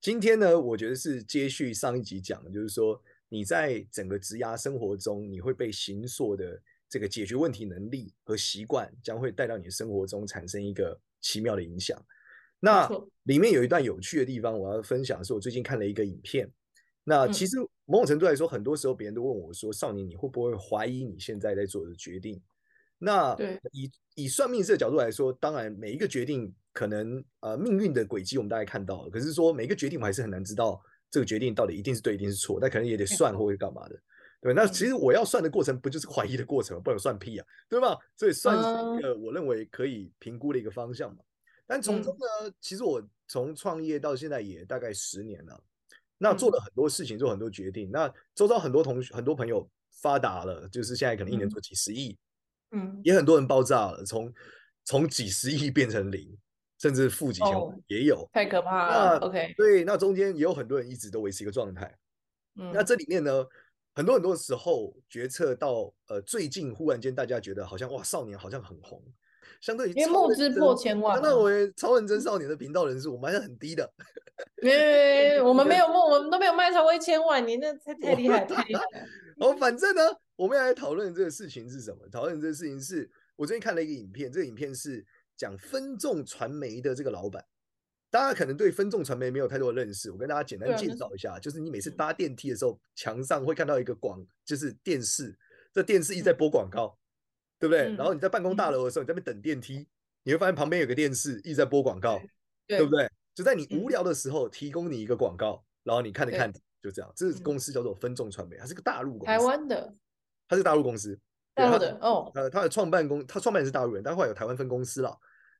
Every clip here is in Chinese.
今天呢，我觉得是接续上一集讲的，就是说你在整个职涯生活中，你会被形塑的这个解决问题能力和习惯，将会带到你的生活中产生一个奇妙的影响。那里面有一段有趣的地方，我要分享的是我最近看了一个影片。那其实某种程度来说，很多时候别人都问我说：“少年，你会不会怀疑你现在在做的决定？”那以以算命师的角度来说，当然每一个决定。可能呃命运的轨迹我们大概看到了，可是说每个决定我还是很难知道这个决定到底一定是对一定是错，那可能也得算或者干嘛的，对，那其实我要算的过程不就是怀疑的过程吗？不能算屁啊，对吧？所以算是一个我认为可以评估的一个方向嘛。但从中呢，其实我从创业到现在也大概十年了，那做了很多事情，做很多决定。那周遭很多同学很多朋友发达了，就是现在可能一年做几十亿，嗯，也很多人爆炸了，从从几十亿变成零。甚至负几千万也有，太可怕了。OK，对，那中间也有很多人一直都维持一个状态。嗯，那这里面呢，很多很多时候决策到呃最近忽然间大家觉得好像哇少年好像很红，相对于因为募资破千万，那我超认真少年的频道人数我们还是很低的。因为我们没有 募，我们都没有卖超过一千万，你那太太厉害太厉害。哦，反正呢，我们要来讨论这个事情是什么？讨论这个事情是我最近看了一个影片，这个影片是。讲分众传媒的这个老板，大家可能对分众传媒没有太多的认识。我跟大家简单介绍一下，就是你每次搭电梯的时候，墙上会看到一个广，就是电视，这电视一直在播广告，对不对？然后你在办公大楼的时候，你在那边等电梯，你会发现旁边有个电视一直在播广告，对不对？就在你无聊的时候提供你一个广告，然后你看着看着，就这样。这个公司叫做分众传媒，它是个大陆公司，台湾的，它是大陆公司，大陆的哦。呃，它的创办公，它创办人是大陆人，但后来有台湾分公司了。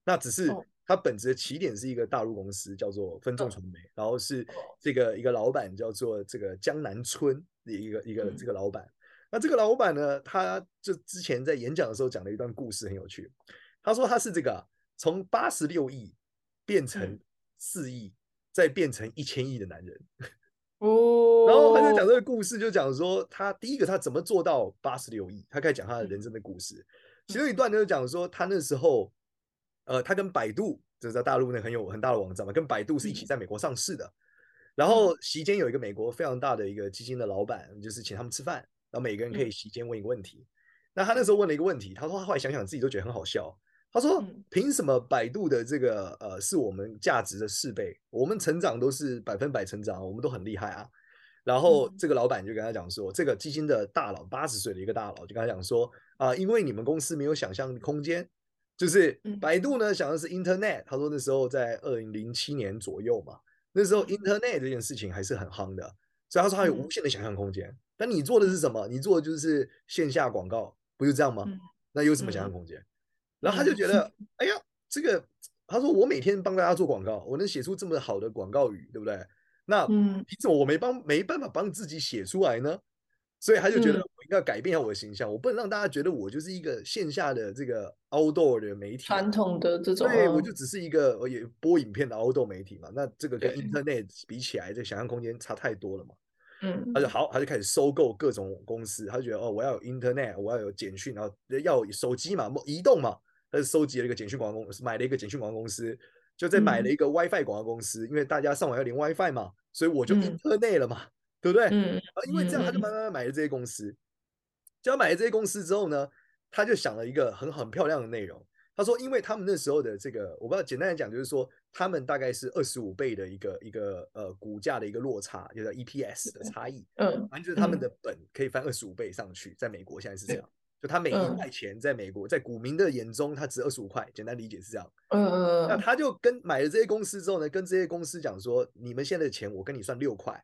那只是它本质的起点是一个大陆公司，叫做分众传媒，然后是这个一个老板叫做这个江南春的一个一个这个老板。那这个老板呢，他就之前在演讲的时候讲了一段故事，很有趣。他说他是这个从八十六亿变成四亿，再变成一千亿的男人。哦，然后他就讲这个故事，就讲说他第一个他怎么做到八十六亿，他开始讲他的人生的故事。其中一段就是讲说他那时候。呃，他跟百度，就是在大陆那很有很大的网站嘛，跟百度是一起在美国上市的。然后席间有一个美国非常大的一个基金的老板，就是请他们吃饭，然后每个人可以席间问一个问题。那他那时候问了一个问题，他说他后来想想自己都觉得很好笑。他说，凭什么百度的这个呃是我们价值的四倍？我们成长都是百分百成长，我们都很厉害啊。然后这个老板就跟他讲说，这个基金的大佬八十岁的一个大佬就跟他讲说啊，因为你们公司没有想象空间。就是百度呢，想的是 Internet。他说那时候在二零零七年左右嘛，那时候 Internet 这件事情还是很夯的，所以他说他有无限的想象空间。但你做的是什么？你做的就是线下广告，不就这样吗？那有什么想象空间？然后他就觉得，哎呀，这个他说我每天帮大家做广告，我能写出这么好的广告语，对不对？那凭什么我没帮没办法帮自己写出来呢？所以他就觉得我应该要改变一下我的形象，嗯、我不能让大家觉得我就是一个线下的这个 outdoor 的媒体，传统的这种，对，我就只是一个也播影片的 outdoor 媒体嘛。那这个跟 internet 比起来，这想象空间差太多了嘛。嗯，他就好，他就开始收购各种公司，他就觉得哦，我要有 internet，我要有简讯，然后要有手机嘛，移动嘛，他就收集了一个简讯广告公司，买了一个简讯广告公司，就在买了一个 WiFi 广告公司，嗯、因为大家上网要连 WiFi 嘛，所以我就 internet 了嘛。嗯对不对？嗯，啊，因为这样，他就慢慢买了这些公司。就他买了这些公司之后呢，他就想了一个很很漂亮的内容。他说，因为他们那时候的这个，我不知道，简单来讲，就是说，他们大概是二十五倍的一个一个呃股价的一个落差，就是 EPS 的差异。嗯，反正就是他们的本可以翻二十五倍上去，在美国现在是这样。就他每一块钱在美国，在股民的眼中，他值二十五块。简单理解是这样。嗯嗯。那他就跟买了这些公司之后呢，跟这些公司讲说，你们现在的钱我跟你算六块。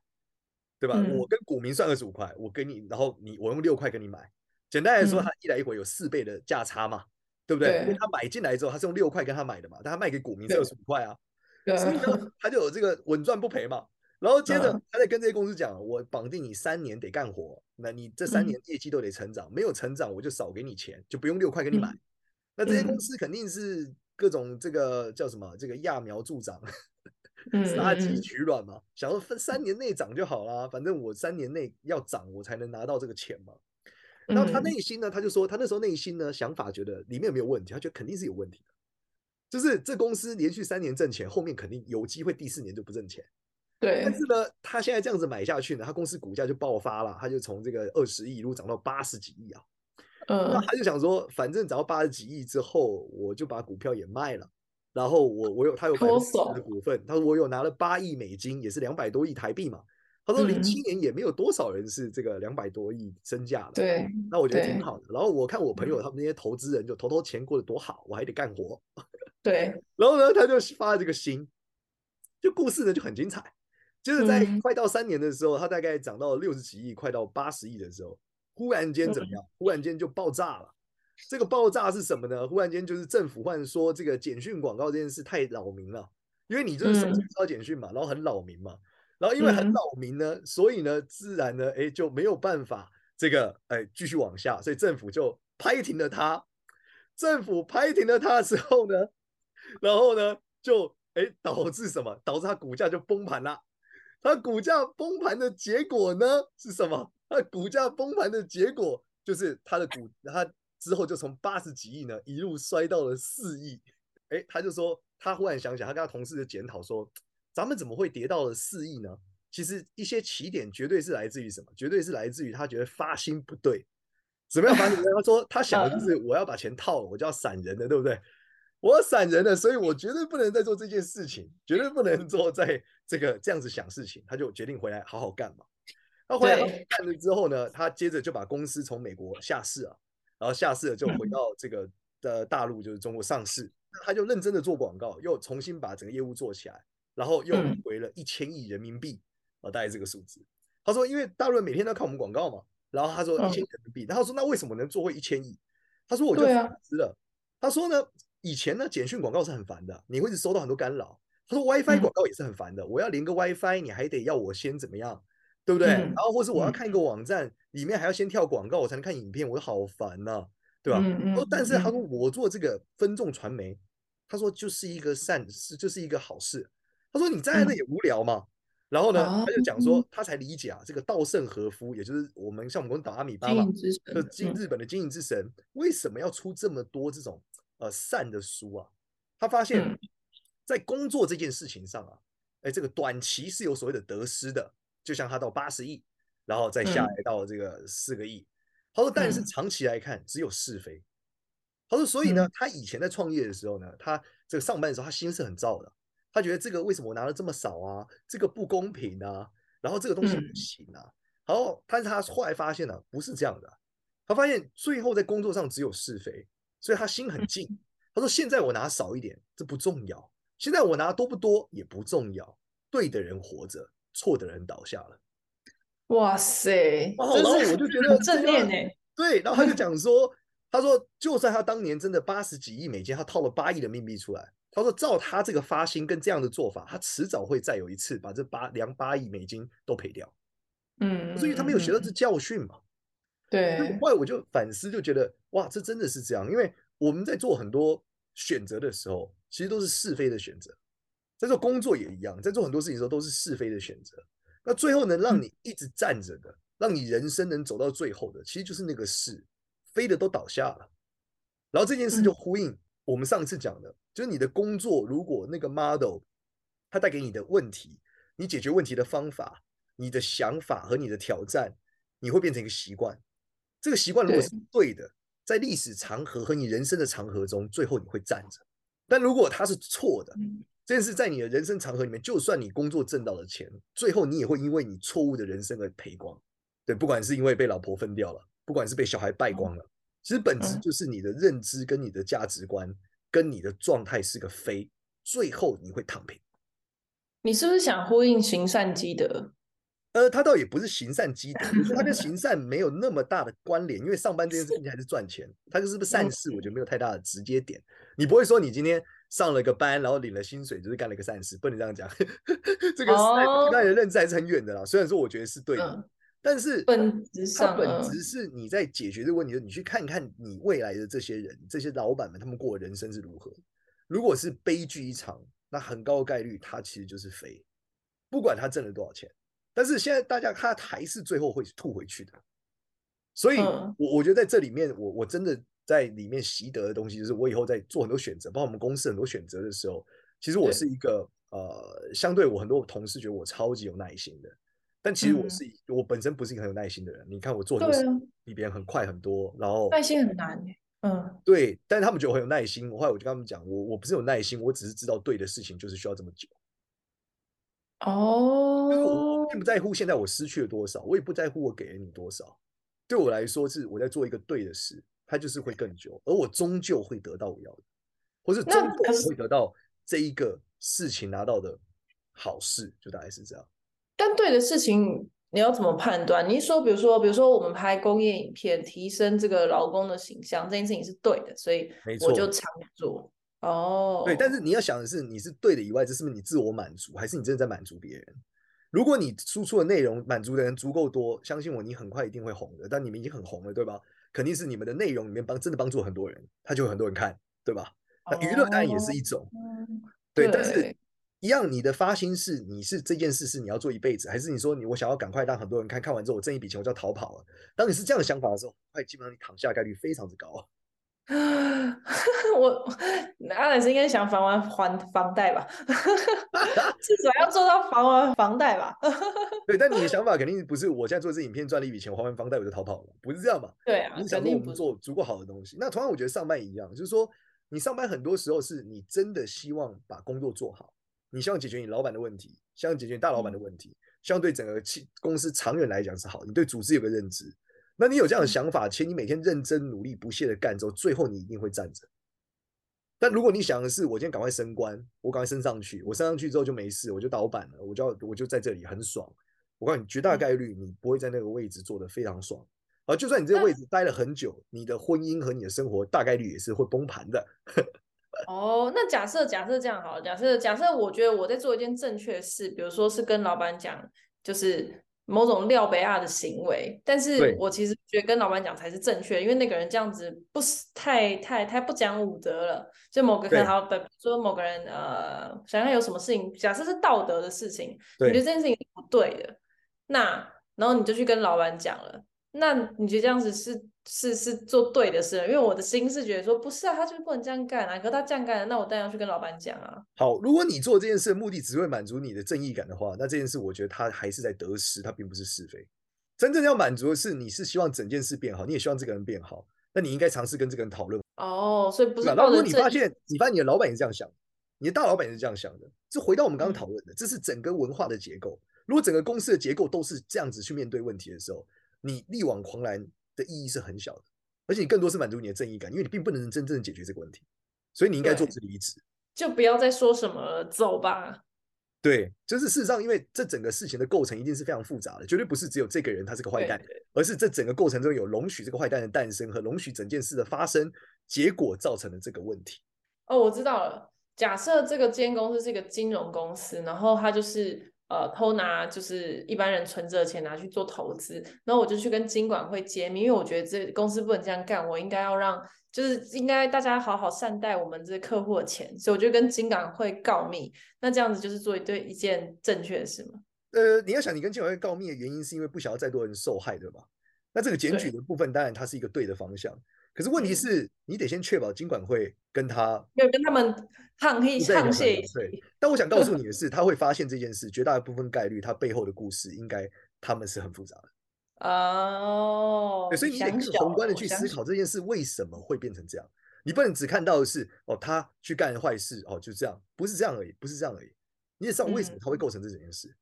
对吧？嗯、我跟股民算二十五块，我跟你，然后你我用六块跟你买。简单来说，他一来一回有四倍的价差嘛，嗯、对不对？因为他买进来之后，他是用六块跟他买的嘛，但他卖给股民是二十五块啊，所以呢，他就有这个稳赚不赔嘛。然后接着他在跟这些公司讲，我绑定你三年得干活，那你这三年业绩都得成长，没有成长我就少给你钱，就不用六块给你买。那这些公司肯定是各种这个叫什么，这个揠苗助长，杀鸡取卵嘛，想说分三年内涨就好啦，反正我三年内要涨，我才能拿到这个钱嘛。然后他内心呢，他就说他那时候内心呢想法觉得里面有没有问题，他觉得肯定是有问题的，就是这公司连续三年挣钱，后面肯定有机会第四年就不挣钱。对，但是呢，他现在这样子买下去呢，他公司股价就爆发了，他就从这个二十亿一路涨到八十几亿啊。嗯，那他就想说，反正涨到八十几亿之后，我就把股票也卖了，然后我我有他有百分之十的股份，他说我有拿了八亿美金，也是两百多亿台币嘛。他说零七年也没有多少人是这个两百多亿身价的，对，那我觉得挺好的。然后我看我朋友他们那些投资人就投投钱过得多好，我还得干活。对，然后呢，他就发了这个心，就故事呢就很精彩。就是在快到三年的时候，他大概涨到六十几亿，快到八十亿的时候，忽然间怎么样？忽然间就爆炸了。这个爆炸是什么呢？忽然间就是政府忽然说这个简讯广告这件事太扰民了，因为你就是手机收到简讯嘛，然后很扰民嘛，然后因为很扰民呢，所以呢，自然呢，哎，就没有办法这个哎继续往下，所以政府就拍停了它。政府拍停了它之后呢，然后呢，就哎导致什么？导致它股价就崩盘了。它股价崩盘的结果呢是什么？它股价崩盘的结果就是它的股，它之后就从八十几亿呢一路摔到了四亿。哎，他就说他忽然想想，他跟他同事的检讨说，咱们怎么会跌到了四亿呢？其实一些起点绝对是来自于什么？绝对是来自于他觉得发心不对。怎么样发心？他说他想的就是 我要把钱套了，我就要闪人的，对不对？我闪人了，所以我绝对不能再做这件事情，绝对不能做在这个这样子想事情。他就决定回来好好干嘛。他回来干了之后呢，他接着就把公司从美国下市了，然后下市了就回到这个的大陆，就是中国上市。他就认真的做广告，又重新把整个业务做起来，然后又回了一千亿人民币啊，大概这个数字。他说，因为大陆人每天都看我们广告嘛，然后他说一千亿人民币，然后他说那为什么能做回一千亿？他说我就反思了。他说呢。以前呢，简讯广告是很烦的，你会一直收到很多干扰。他说 WiFi 广告也是很烦的，嗯、我要连个 WiFi，你还得要我先怎么样，对不对？嗯、然后或是我要看一个网站，嗯、里面还要先跳广告，我才能看影片，我好烦呐、啊，对吧？嗯嗯、但是他说我做这个分众传媒，他说就是一个善事，就是一个好事。他说你站在那也无聊嘛。嗯、然后呢，他就讲说他才理解啊，这个稻盛和夫，也就是我们像我们公司阿米巴嘛，就经日本的经营之神，为什么要出这么多这种？呃，善的书啊，他发现，在工作这件事情上啊，哎，这个短期是有所谓的得失的，就像他到八十亿，然后再下来到这个四个亿，他说，但是长期来看只有是非。他说，所以呢，他以前在创业的时候呢，他这个上班的时候他心是很燥的，他觉得这个为什么我拿了这么少啊，这个不公平啊，然后这个东西不行啊，然后但是他后来发现呢，不是这样的，他发现最后在工作上只有是非。所以他心很静，他说：“现在我拿少一点，这不重要；现在我拿多不多也不重要。对的人活着，错的人倒下了。”哇塞！然后我就觉得正面哎。对，然后他就讲说：“他说，就算他当年真的八十几亿美金，他套了八亿人民币出来，他说照他这个发心跟这样的做法，他迟早会再有一次把这八两八亿美金都赔掉。”嗯，所以他没有学到这教训嘛。对，后来我就反思，就觉得哇，这真的是这样。因为我们在做很多选择的时候，其实都是是非的选择。在做工作也一样，在做很多事情的时候都是是非的选择。那最后能让你一直站着的，让你人生能走到最后的，其实就是那个是飞的都倒下了。然后这件事就呼应我们上次讲的，就是你的工作如果那个 model 它带给你的问题，你解决问题的方法、你的想法和你的挑战，你会变成一个习惯。这个习惯如果是对的，在历史长河和你人生的长河中，最后你会站着。但如果它是错的，这件事在你的人生长河里面，就算你工作挣到了钱，最后你也会因为你错误的人生而赔光。对，不管是因为被老婆分掉了，不管是被小孩败光了，其实本质就是你的认知跟你的价值观跟你的状态是个非，最后你会躺平。你是不是想呼应行善积德？呃，他倒也不是行善积德，他跟 行善没有那么大的关联，因为上班这件事情还是赚钱，他就是不是善事，我觉得没有太大的直接点。你不会说你今天上了个班，然后领了薪水，就是干了个善事，不能这样讲。这个跟大家的认知还是很远的啦。虽然说我觉得是对的，嗯、但是本质上，本质是你在解决这个问题的，你去看看你未来的这些人，这些老板们，他们过的人生是如何。如果是悲剧一场，那很高的概率他其实就是肥，不管他挣了多少钱。但是现在大家他还是最后会吐回去的。所以，我我觉得在这里面，我我真的。在里面习得的东西，就是我以后在做很多选择，包括我们公司很多选择的时候，其实我是一个呃，相对我很多同事觉得我超级有耐心的，但其实我是、嗯、我本身不是一个很有耐心的人。你看我做很多事比别人很快很多，然后耐心很难，嗯，对，但是他们觉得我很有耐心，后来我就跟他们讲，我我不是有耐心，我只是知道对的事情就是需要这么久。哦，我并不在乎现在我失去了多少，我也不在乎我给了你多少，对我来说是我在做一个对的事。他就是会更久，而我终究会得到我要的，或是终究会得到这一个事情拿到的好事，就大概是这样。但对的事情你要怎么判断？你说，比如说，比如说我们拍工业影片，提升这个劳工的形象，这件事情是对的，所以我就常做。哦，对，但是你要想的是，你是对的以外，这是不是你自我满足，还是你真的在满足别人？如果你输出的内容满足的人足够多，相信我，你很快一定会红的。但你们已经很红了，对吧？肯定是你们的内容里面帮真的帮助很多人，他就有很多人看，对吧？那娱乐当然也是一种，哦、对，对。但是一样，你的发心是你是这件事是你要做一辈子，还是你说你我想要赶快让很多人看看完之后我挣一笔钱我就要逃跑了？当你是这样的想法的时候，快基本上你躺下的概率非常之高。我阿莱斯应该想还完还房贷吧，至少要做到还完房贷吧。对，但你的想法肯定不是我现在做这影片赚了一笔钱，还完房贷我就逃跑了，不是这样嘛？对啊，你想说我们做足够好的东西。那同样，我觉得上班也一样，就是说你上班很多时候是你真的希望把工作做好，你希望解决你老板的问题，希望解决你大老板的问题，嗯、希望对整个企公司长远来讲是好，你对组织有个认知。那你有这样的想法，且你每天认真努力不懈的干之后，最后你一定会站着。但如果你想的是，我今天赶快升官，我赶快升上去，我升上去之后就没事，我就倒板了，我就要我就在这里很爽。我告诉你，绝大概率你不会在那个位置做得非常爽。而就算你这个位置待了很久，你的婚姻和你的生活大概率也是会崩盘的。哦，那假设假设这样好了，假设假设我觉得我在做一件正确的事，比如说是跟老板讲，就是。某种廖北亚的行为，但是我其实觉得跟老板讲才是正确的，因为那个人这样子不是太太太不讲武德了。就某个可能好，比如说某个人呃，想想有什么事情，假设是道德的事情，你觉得这件事情是不对的，那然后你就去跟老板讲了。那你觉得这样子是是是做对的事？因为我的心是觉得说不是啊，他就是不能这样干啊。可是他这样干了，那我当然要去跟老板讲啊。好，如果你做这件事的目的只会满足你的正义感的话，那这件事我觉得他还是在得失，他并不是是非。真正要满足的是，你是希望整件事变好，你也希望这个人变好，那你应该尝试跟这个人讨论。哦，所以不是。那如果你发现你发现你的老板也是这样想，你的大老板也是这样想的，这回到我们刚刚讨论的，这是整个文化的结构。如果整个公司的结构都是这样子去面对问题的时候，你力挽狂澜的意义是很小的，而且你更多是满足你的正义感，因为你并不能真正解决这个问题，所以你应该做是离职，就不要再说什么了，走吧。对，就是事实上，因为这整个事情的构成一定是非常复杂的，绝对不是只有这个人他是个坏蛋，而是这整个过程中有容许这个坏蛋的诞生和容许整件事的发生，结果造成的这个问题。哦，我知道了。假设这个间公司是一个金融公司，然后他就是。呃，偷拿就是一般人存着的钱拿去做投资，然后我就去跟金管会揭秘，因为我觉得这公司不能这样干，我应该要让，就是应该大家好好善待我们这客户的钱，所以我就跟金管会告密。那这样子就是做一对一件正确的事吗？呃，你要想，你跟金管会告密的原因是因为不想要再多人受害，对吧？那这个检举的部分，当然它是一个对的方向。可是问题是，你得先确保金管会跟他没有跟他们沆瀣沆瀣。对，但我想告诉 你的是，他会发现这件事，绝大部分概率，他背后的故事应该他们是很复杂的。哦，所以你得宏观的去思考这件事为什么会变成这样。你不能只看到的是哦，他去干坏事哦，就这样，不是这样而已，不是这样而已。你也知道为什么他会构成这整件事，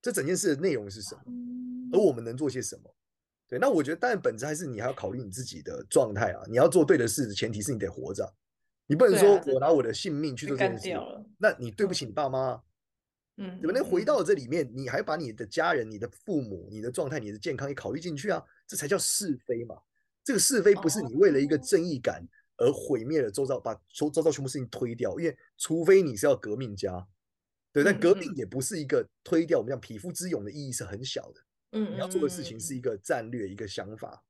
这整件事的内容是什么，而我们能做些什么。对，那我觉得，当然本质还是你还要考虑你自己的状态啊。你要做对的事，前提是你得活着，你不能说我拿我的性命去做这件事，那你对不起你爸妈，嗯，对吧？那回到这里面，你还把你的家人、你的父母、你的状态、你的健康也考虑进去啊，这才叫是非嘛。这个是非不是你为了一个正义感而毁灭了周遭，把周周遭全部事情推掉。因为除非你是要革命家，对，但革命也不是一个推掉我们讲匹夫之勇的意义是很小的。嗯，你要做的事情是一个战略，一个想法。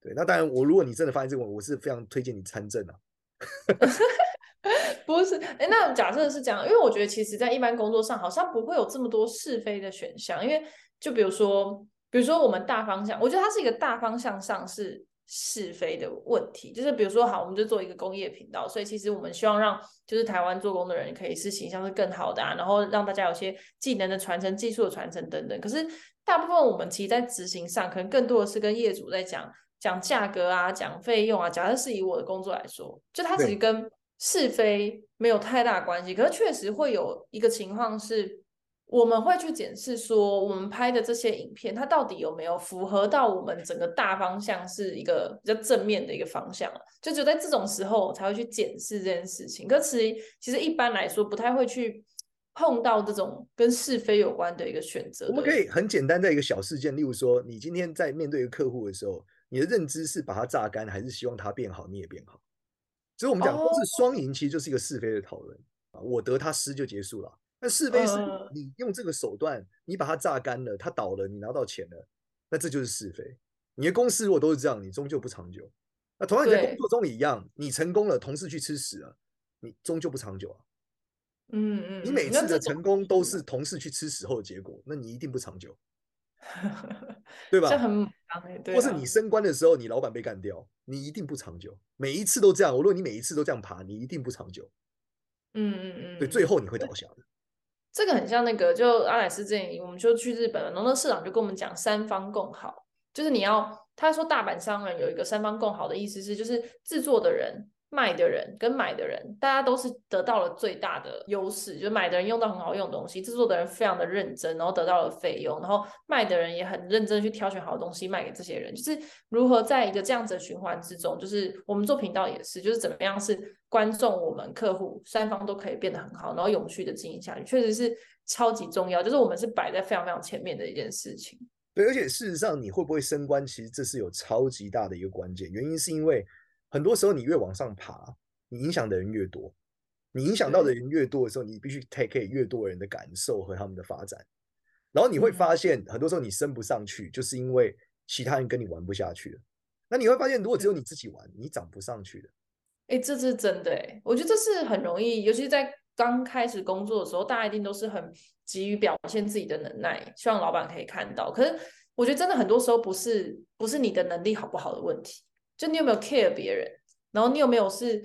对，那当然，我如果你真的发现这个问题，我是非常推荐你参政啊。不是，哎，那假设是这样，因为我觉得其实，在一般工作上，好像不会有这么多是非的选项。因为，就比如说，比如说我们大方向，我觉得它是一个大方向上是是非的问题。就是比如说，好，我们就做一个工业频道，所以其实我们希望让就是台湾做工的人可以是形象是更好的啊，然后让大家有些技能的传承、技术的传承等等。可是，大部分我们其实，在执行上，可能更多的是跟业主在讲讲价格啊，讲费用啊。假设是以我的工作来说，就它其实跟是非没有太大关系，可是确实会有一个情况是，我们会去检视说，我们拍的这些影片，它到底有没有符合到我们整个大方向是一个比较正面的一个方向，就只有在这种时候才会去检视这件事情。可是其实一般来说，不太会去碰到这种跟是非有关的一个选择。我们可以很简单在一个小事件，例如说，你今天在面对一个客户的时候，你的认知是把它榨干，还是希望它变好，你也变好？所以我们讲都是双赢，其实就是一个是非的讨论啊，我得他失就结束了。那是非是你用这个手段，你把它榨干了，它倒了，你拿到钱了，那这就是是非。你的公司如果都是这样，你终究不长久。那同样你在工作中也一样，你成功了，同事去吃屎了，你终究不长久啊。嗯嗯，你每次的成功都是同事去吃屎后的结果，那你一定不长久。对吧？这很对。或是你升官的时候，你老板被干掉，你一定不长久。每一次都这样，如果你每一次都这样爬，你一定不长久。嗯嗯嗯。对，最后你会倒下的。这个很像那个，就阿莱斯之前，我们就去日本了，然后那市长就跟我们讲三方共好，就是你要他说大阪商人有一个三方共好的意思是，就是制作的人。卖的人跟买的人，大家都是得到了最大的优势。就是买的人用到很好用的东西，制作的人非常的认真，然后得到了费用，然后卖的人也很认真去挑选好的东西卖给这些人。就是如何在一个这样子的循环之中，就是我们做频道也是，就是怎么样是观众、我们客户三方都可以变得很好，然后永续的经营下去，确实是超级重要。就是我们是摆在非常非常前面的一件事情。对，而且事实上，你会不会升官，其实这是有超级大的一个关键。原因是因为。很多时候，你越往上爬，你影响的人越多。你影响到的人越多的时候，你必须 take care 越多人的感受和他们的发展。然后你会发现，很多时候你升不上去，就是因为其他人跟你玩不下去了。那你会发现，如果只有你自己玩，你涨不上去的。哎，这是真的哎，我觉得这是很容易，尤其是在刚开始工作的时候，大家一定都是很急于表现自己的能耐，希望老板可以看到。可是我觉得真的很多时候不是不是你的能力好不好的问题。就你有没有 care 别人，然后你有没有是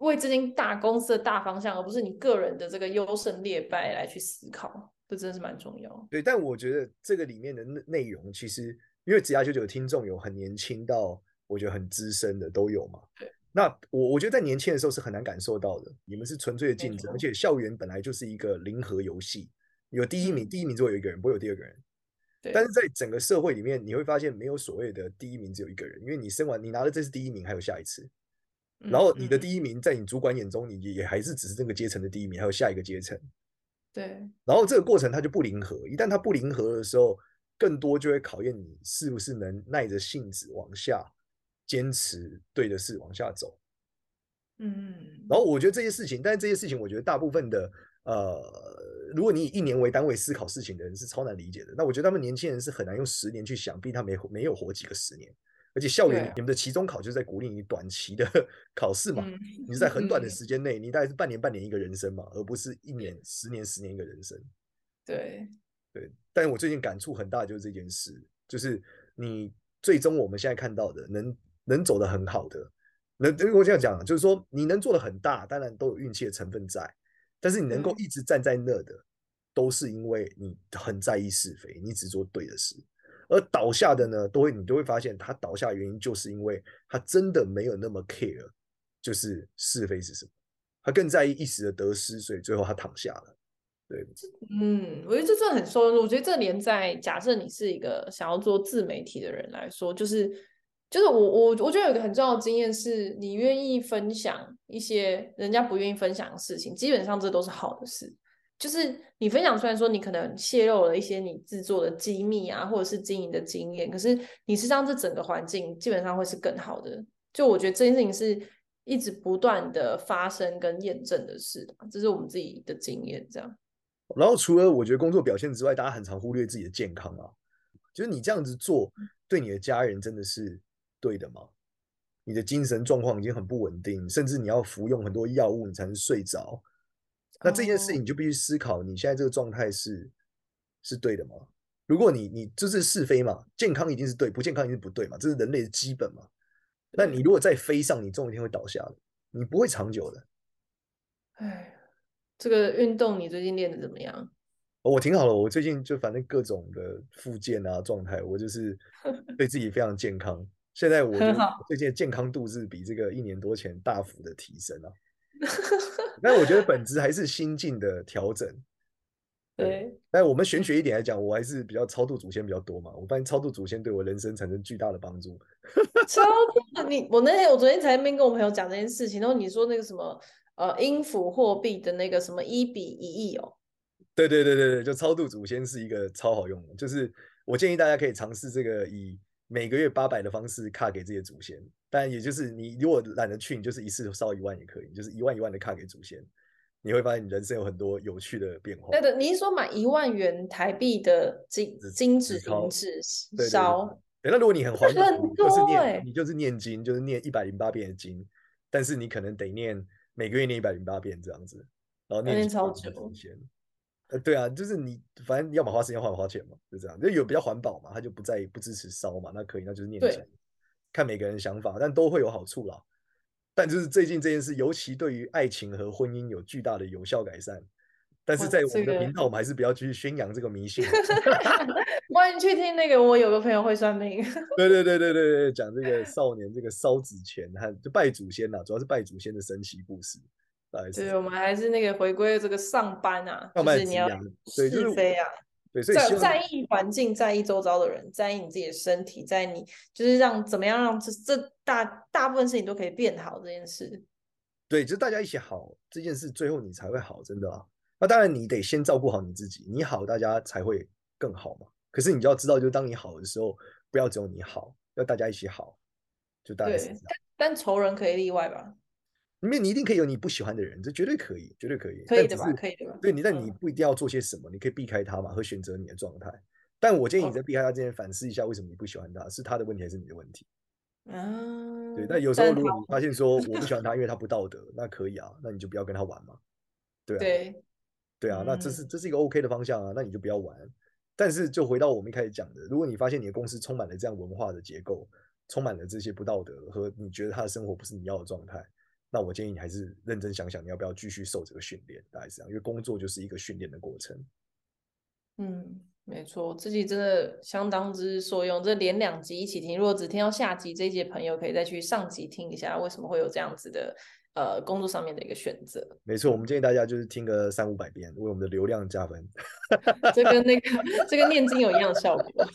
为这间大公司的大方向，而不是你个人的这个优胜劣败来去思考，这真的是蛮重要。对，但我觉得这个里面的内容，其实因为职涯九九的听众有很年轻到我觉得很资深的都有嘛。对。那我我觉得在年轻的时候是很难感受到的，你们是纯粹的竞争，而且校园本来就是一个零和游戏，有第一名，嗯、第一名只有一个人，不会有第二个人。但是在整个社会里面，你会发现没有所谓的第一名，只有一个人。因为你生完，你拿了这是第一名，还有下一次。然后你的第一名，在你主管眼中，你也还是只是这个阶层的第一名，还有下一个阶层。对。然后这个过程它就不灵和，一旦它不灵和的时候，更多就会考验你是不是能耐着性子往下坚持对的事往下走。嗯。然后我觉得这些事情，但是这些事情，我觉得大部分的呃。如果你以一年为单位思考事情的人是超难理解的，那我觉得他们年轻人是很难用十年去想，毕竟他没没有活几个十年，而且校园你们的期中考就是在鼓励你短期的 考试嘛，你是在很短的时间内，你大概是半年半年一个人生嘛，而不是一年十年十年一个人生。对对，但是我最近感触很大就是这件事，就是你最终我们现在看到的能能走得很好的，能如果这样讲，就是说你能做的很大，当然都有运气的成分在。但是你能够一直站在那的，都是因为你很在意是非，你只做对的事。而倒下的呢，都会你都会发现，他倒下的原因就是因为他真的没有那么 care，就是是非是什么，他更在意一时的得失，所以最后他躺下了。对，嗯，我觉得这真的很受用。我觉得这连在假设你是一个想要做自媒体的人来说，就是。就是我我我觉得有一个很重要的经验是，你愿意分享一些人家不愿意分享的事情，基本上这都是好的事。就是你分享出来说，你可能泄露了一些你制作的机密啊，或者是经营的经验，可是你实际上这整个环境基本上会是更好的。就我觉得这件事情是一直不断的发生跟验证的事，这是我们自己的经验。这样，然后除了我觉得工作表现之外，大家很常忽略自己的健康啊。就是你这样子做，对你的家人真的是对的吗？你的精神状况已经很不稳定，甚至你要服用很多药物，你才能睡着。那这件事情你就必须思考，你现在这个状态是是对的吗？如果你你这是是非嘛，健康一定是对，不健康一定是不对嘛，这是人类的基本嘛。那你如果再飞上，你总有一天会倒下的，你不会长久的。哎，这个运动你最近练的怎么样？我挺好的，我最近就反正各种的复健啊状态，我就是 对自己非常健康。现在我最近的健康度是比这个一年多前大幅的提升啊。但我觉得本质还是心境的调整。对，但我们玄学一点来讲，我还是比较超度祖先比较多嘛。我发现超度祖先对我人生产生巨大的帮助。超度你，我那天我昨天才在那边跟我朋友讲这件事情，然后你说那个什么呃，音符货币的那个什么一比一亿哦。对对对对对，就超度祖先是一个超好用的，就是我建议大家可以尝试这个以每个月八百的方式卡给这些祖先。但也就是你如果懒得去，你就是一次烧一万也可以，就是一万一万的卡给祖先，你会发现你人生有很多有趣的变化。对的，你是说买一万元台币的金金纸银纸烧？那如果你很环保，你就是念你就是念经，就是念一百零八遍的经，但是你可能得念每个月念一百零八遍这样子，然后念，念超久。呃，对啊，就是你反正要么花时间，要么花钱嘛，就这样。就有比较环保嘛，他就不在不支持烧嘛，那可以，那就是念经。看每个人想法，但都会有好处啦。但就是最近这件事，尤其对于爱情和婚姻有巨大的有效改善。但是在我们的频道，我们还是不要继续宣扬这个迷信。欢迎去听那个，我有个朋友会算命。对对对对对对，讲这个少年这个烧纸钱和就拜祖先呐，主要是拜祖先的神奇故事。对，我们还是那个回归这个上班啊，就是你要是非啊。对，所以在在意环境，在意周遭的人，在意你自己的身体，在意你就是让怎么样让这这大大部分事情都可以变好这件事。对，就是大家一起好这件事，最后你才会好，真的啊。那当然你得先照顾好你自己，你好，大家才会更好嘛。可是你就要知道，就是当你好的时候，不要只有你好，要大家一起好，就大概是这样。对，但仇人可以例外吧？里面你一定可以有你不喜欢的人，这绝对可以，绝对可以，可以的吧？可以的吧？对你，但你不一定要做些什么，嗯、你可以避开他嘛，和选择你的状态。但我建议你在避开他之前，反思一下为什么你不喜欢他，是他的问题还是你的问题？嗯，对。但有时候如果你发现说我不喜欢他，因为他不道德，那可以啊，那你就不要跟他玩嘛。对啊，对，对啊，那这是这是一个 OK 的方向啊，那你就不要玩。但是就回到我们一开始讲的，如果你发现你的公司充满了这样文化的结构，充满了这些不道德和你觉得他的生活不是你要的状态。那我建议你还是认真想想，你要不要继续受这个训练，大概是这样，因为工作就是一个训练的过程。嗯，没错，自己真的相当之受用。这连两集一起听，如果只听到下集这一集的朋友，可以再去上集听一下，为什么会有这样子的呃工作上面的一个选择。没错，我们建议大家就是听个三五百遍，为我们的流量加分。这跟那个这跟念经有一样的效果。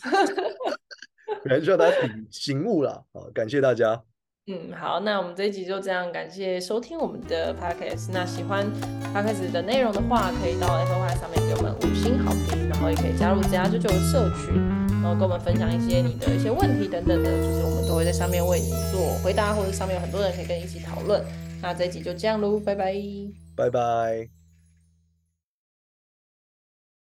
还是需要大家醒悟了。好，感谢大家。嗯，好，那我们这一集就这样，感谢收听我们的 podcast。那喜欢 podcast 的内容的话，可以到 Apple p o d 上面给我们五星好评，然后也可以加入家九九的社群，然后跟我们分享一些你的一些问题等等的，就是我们都会在上面为你做回答，或者上面有很多人可以跟你一起讨论。那这一集就这样喽，拜拜，拜拜。